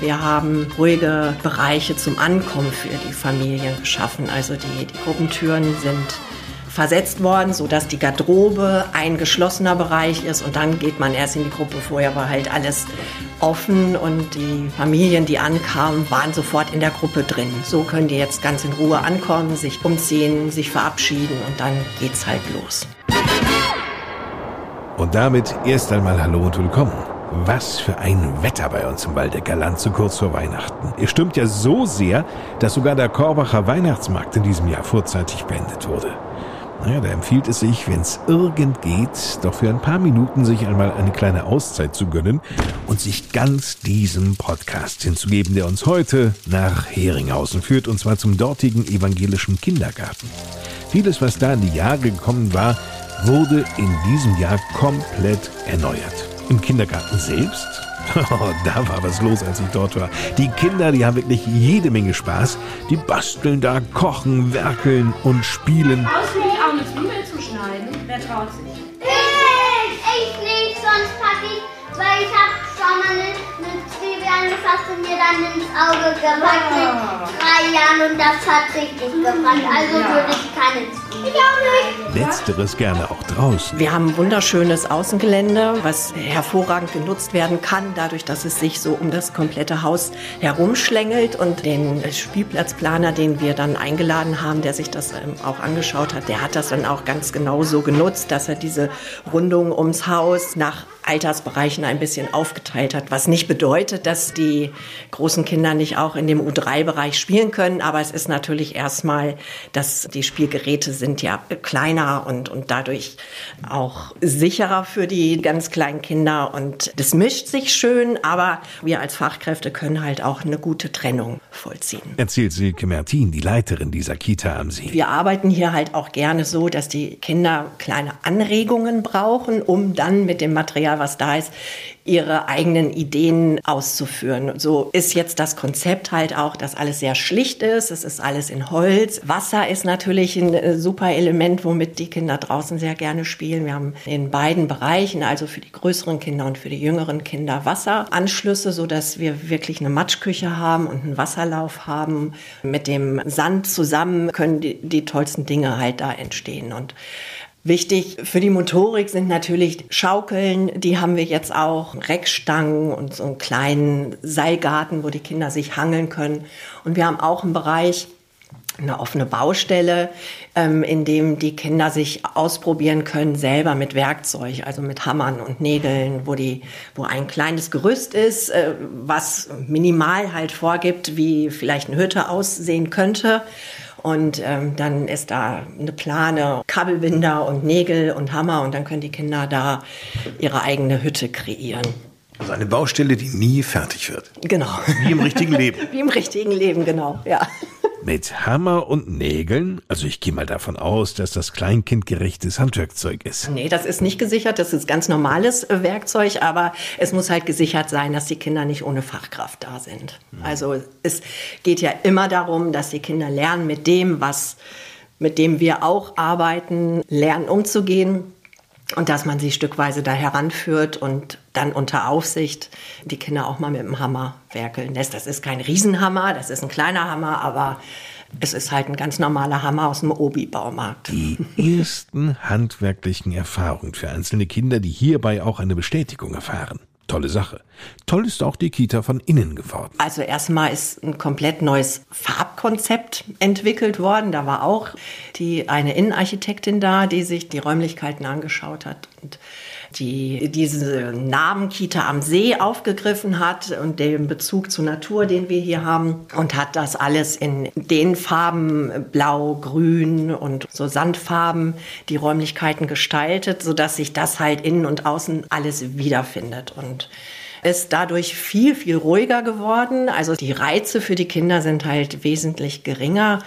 Wir haben ruhige Bereiche zum Ankommen für die Familien geschaffen. Also die, die Gruppentüren sind versetzt worden, sodass die Garderobe ein geschlossener Bereich ist und dann geht man erst in die Gruppe. Vorher war halt alles offen und die Familien, die ankamen, waren sofort in der Gruppe drin. So können die jetzt ganz in Ruhe ankommen, sich umziehen, sich verabschieden und dann geht's halt los. Und damit erst einmal Hallo und Willkommen. Was für ein Wetter bei uns im Waldecker Land so kurz vor Weihnachten. Es stimmt ja so sehr, dass sogar der Korbacher Weihnachtsmarkt in diesem Jahr vorzeitig beendet wurde. Naja, da empfiehlt es sich, wenn es irgend geht, doch für ein paar Minuten sich einmal eine kleine Auszeit zu gönnen und sich ganz diesem Podcast hinzugeben, der uns heute nach Heringhausen führt, und zwar zum dortigen evangelischen Kindergarten. Vieles, was da in die Jahre gekommen war, wurde in diesem Jahr komplett erneuert. Im Kindergarten selbst? Oh, da war was los, als ich dort war. Die Kinder, die haben wirklich jede Menge Spaß. Die basteln da, kochen, werkeln und spielen. Auch eine Zwiebel zu schneiden. Wer traut sich? Ich, ich nicht, sonst packe ich, weil ich habe schon mal eine, eine Zwiebel angefasst und mir dann ins Auge gepackt Ah. mit drei Jahren und das hat richtig gebrannt. Also würde ich keine Zwiebel. Ich auch nicht. Letzteres gerne auch draußen. Wir haben ein wunderschönes Außengelände, was hervorragend genutzt werden kann, dadurch, dass es sich so um das komplette Haus herumschlängelt. Und den Spielplatzplaner, den wir dann eingeladen haben, der sich das ähm, auch angeschaut hat, der hat das dann auch ganz genau so genutzt, dass er diese Rundung ums Haus nach Altersbereichen ein bisschen aufgeteilt hat, was nicht bedeutet, dass die großen Kinder nicht auch in dem U3-Bereich spielen können, aber es ist natürlich erstmal, dass die Spielgeräte sind ja kleiner und, und dadurch auch sicherer für die ganz kleinen Kinder. Und das mischt sich schön, aber wir als Fachkräfte können halt auch eine gute Trennung vollziehen. Erzählt Silke Mertin, die Leiterin dieser Kita am See. Wir arbeiten hier halt auch gerne so, dass die Kinder kleine Anregungen brauchen, um dann mit dem Material, was da ist, ihre eigenen Ideen auszuführen. So ist jetzt das Konzept halt auch, dass alles sehr schlicht ist. Es ist alles in Holz. Wasser ist natürlich ein äh, super Element, womit die Kinder draußen sehr gerne spielen. Wir haben in beiden Bereichen, also für die größeren Kinder und für die jüngeren Kinder, Wasseranschlüsse, so dass wir wirklich eine Matschküche haben und einen Wasserlauf haben. Mit dem Sand zusammen können die, die tollsten Dinge halt da entstehen und Wichtig für die Motorik sind natürlich Schaukeln, die haben wir jetzt auch, Reckstangen und so einen kleinen Seilgarten, wo die Kinder sich hangeln können. Und wir haben auch einen Bereich, eine offene Baustelle, ähm, in dem die Kinder sich ausprobieren können, selber mit Werkzeug, also mit Hammern und Nägeln, wo, die, wo ein kleines Gerüst ist, äh, was minimal halt vorgibt, wie vielleicht eine Hütte aussehen könnte. Und ähm, dann ist da eine Plane, Kabelbinder und Nägel und Hammer und dann können die Kinder da ihre eigene Hütte kreieren. Also eine Baustelle, die nie fertig wird. Genau. Wie im richtigen Leben. Wie im richtigen Leben, genau, ja. Mit Hammer und Nägeln? Also ich gehe mal davon aus, dass das kleinkindgerechtes Handwerkzeug ist. Nee, das ist nicht gesichert, das ist ganz normales äh, Werkzeug, aber es muss halt gesichert sein, dass die Kinder nicht ohne Fachkraft da sind. Also es geht ja immer darum, dass die Kinder lernen mit dem, was mit dem wir auch arbeiten, lernen umzugehen und dass man sie stückweise da heranführt und dann unter Aufsicht die Kinder auch mal mit dem Hammer werkeln lässt. Das ist kein Riesenhammer, das ist ein kleiner Hammer, aber es ist halt ein ganz normaler Hammer aus dem Obi-Baumarkt. Die ersten handwerklichen Erfahrungen für einzelne Kinder, die hierbei auch eine Bestätigung erfahren. Tolle Sache. Toll ist auch die Kita von innen geworden. Also erstmal ist ein komplett neues Farbkonzept entwickelt worden. Da war auch die eine Innenarchitektin da, die sich die Räumlichkeiten angeschaut hat und die diese Namen Kita am See aufgegriffen hat und den Bezug zur Natur, den wir hier haben und hat das alles in den Farben blau, grün und so Sandfarben die Räumlichkeiten gestaltet, sodass sich das halt innen und außen alles wiederfindet. Und ist dadurch viel, viel ruhiger geworden. Also die Reize für die Kinder sind halt wesentlich geringer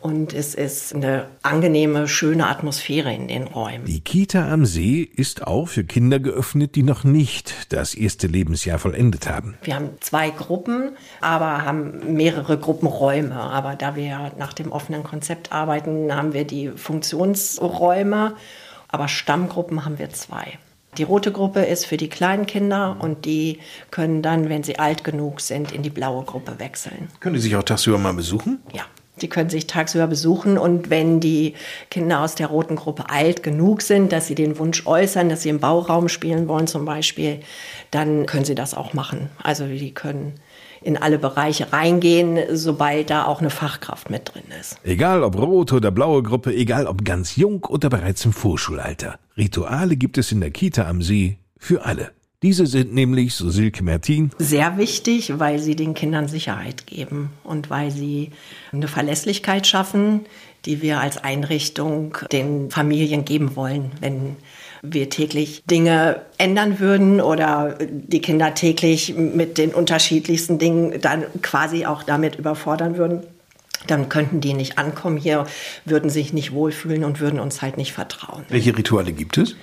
und es ist eine angenehme, schöne Atmosphäre in den Räumen. Die Kita am See ist auch für Kinder geöffnet, die noch nicht das erste Lebensjahr vollendet haben. Wir haben zwei Gruppen, aber haben mehrere Gruppenräume. Aber da wir nach dem offenen Konzept arbeiten, haben wir die Funktionsräume, aber Stammgruppen haben wir zwei. Die rote Gruppe ist für die kleinen Kinder und die können dann, wenn sie alt genug sind, in die blaue Gruppe wechseln. Können die sich auch tagsüber mal besuchen? Ja. Die können sich tagsüber besuchen und wenn die Kinder aus der roten Gruppe alt genug sind, dass sie den Wunsch äußern, dass sie im Bauraum spielen wollen zum Beispiel, dann können sie das auch machen. Also die können in alle Bereiche reingehen, sobald da auch eine Fachkraft mit drin ist. Egal ob rote oder blaue Gruppe, egal ob ganz jung oder bereits im Vorschulalter. Rituale gibt es in der Kita am See für alle. Diese sind nämlich, so Silke Mertin, sehr wichtig, weil sie den Kindern Sicherheit geben und weil sie eine Verlässlichkeit schaffen, die wir als Einrichtung den Familien geben wollen, wenn wir täglich Dinge ändern würden oder die Kinder täglich mit den unterschiedlichsten Dingen dann quasi auch damit überfordern würden dann könnten die nicht ankommen hier, würden sich nicht wohlfühlen und würden uns halt nicht vertrauen. Welche Rituale gibt es?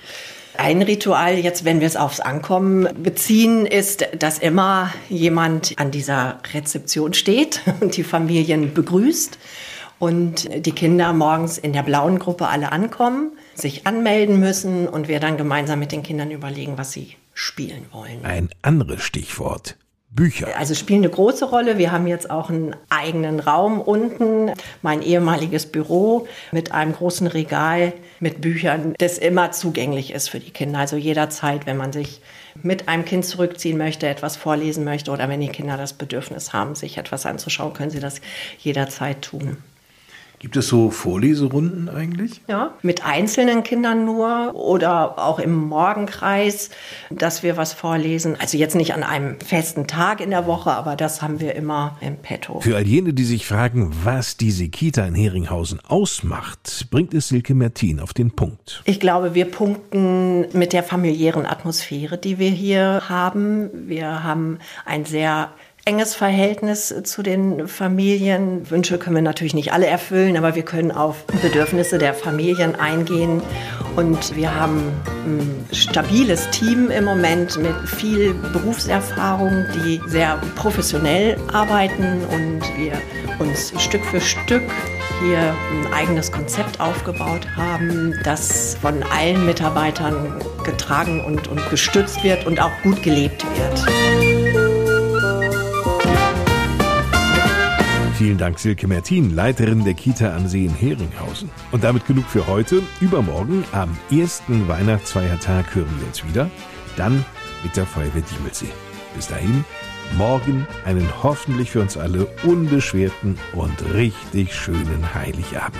Ein Ritual, jetzt wenn wir es aufs Ankommen beziehen, ist, dass immer jemand an dieser Rezeption steht und die Familien begrüßt und die Kinder morgens in der blauen Gruppe alle ankommen, sich anmelden müssen und wir dann gemeinsam mit den Kindern überlegen, was sie spielen wollen. Ein anderes Stichwort. Bücher. Also spielen eine große Rolle. Wir haben jetzt auch einen eigenen Raum unten, mein ehemaliges Büro mit einem großen Regal mit Büchern, das immer zugänglich ist für die Kinder. Also jederzeit, wenn man sich mit einem Kind zurückziehen möchte, etwas vorlesen möchte oder wenn die Kinder das Bedürfnis haben, sich etwas anzuschauen, können sie das jederzeit tun. Gibt es so Vorleserunden eigentlich? Ja, mit einzelnen Kindern nur oder auch im Morgenkreis, dass wir was vorlesen. Also jetzt nicht an einem festen Tag in der Woche, aber das haben wir immer im Petto. Für all jene, die sich fragen, was diese Kita in Heringhausen ausmacht, bringt es Silke Mertin auf den Punkt. Ich glaube, wir punkten mit der familiären Atmosphäre, die wir hier haben. Wir haben ein sehr enges Verhältnis zu den Familien. Wünsche können wir natürlich nicht alle erfüllen, aber wir können auf Bedürfnisse der Familien eingehen. Und wir haben ein stabiles Team im Moment mit viel Berufserfahrung, die sehr professionell arbeiten und wir uns Stück für Stück hier ein eigenes Konzept aufgebaut haben, das von allen Mitarbeitern getragen und, und gestützt wird und auch gut gelebt wird. Vielen Dank, Silke Mertin, Leiterin der Kita am See in Heringhausen. Und damit genug für heute. Übermorgen, am ersten Weihnachtsfeiertag, hören wir uns wieder. Dann mit der Feuerwehr Diemelsee. Bis dahin, morgen einen hoffentlich für uns alle unbeschwerten und richtig schönen Heiligabend.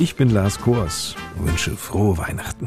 Ich bin Lars Kors und wünsche frohe Weihnachten.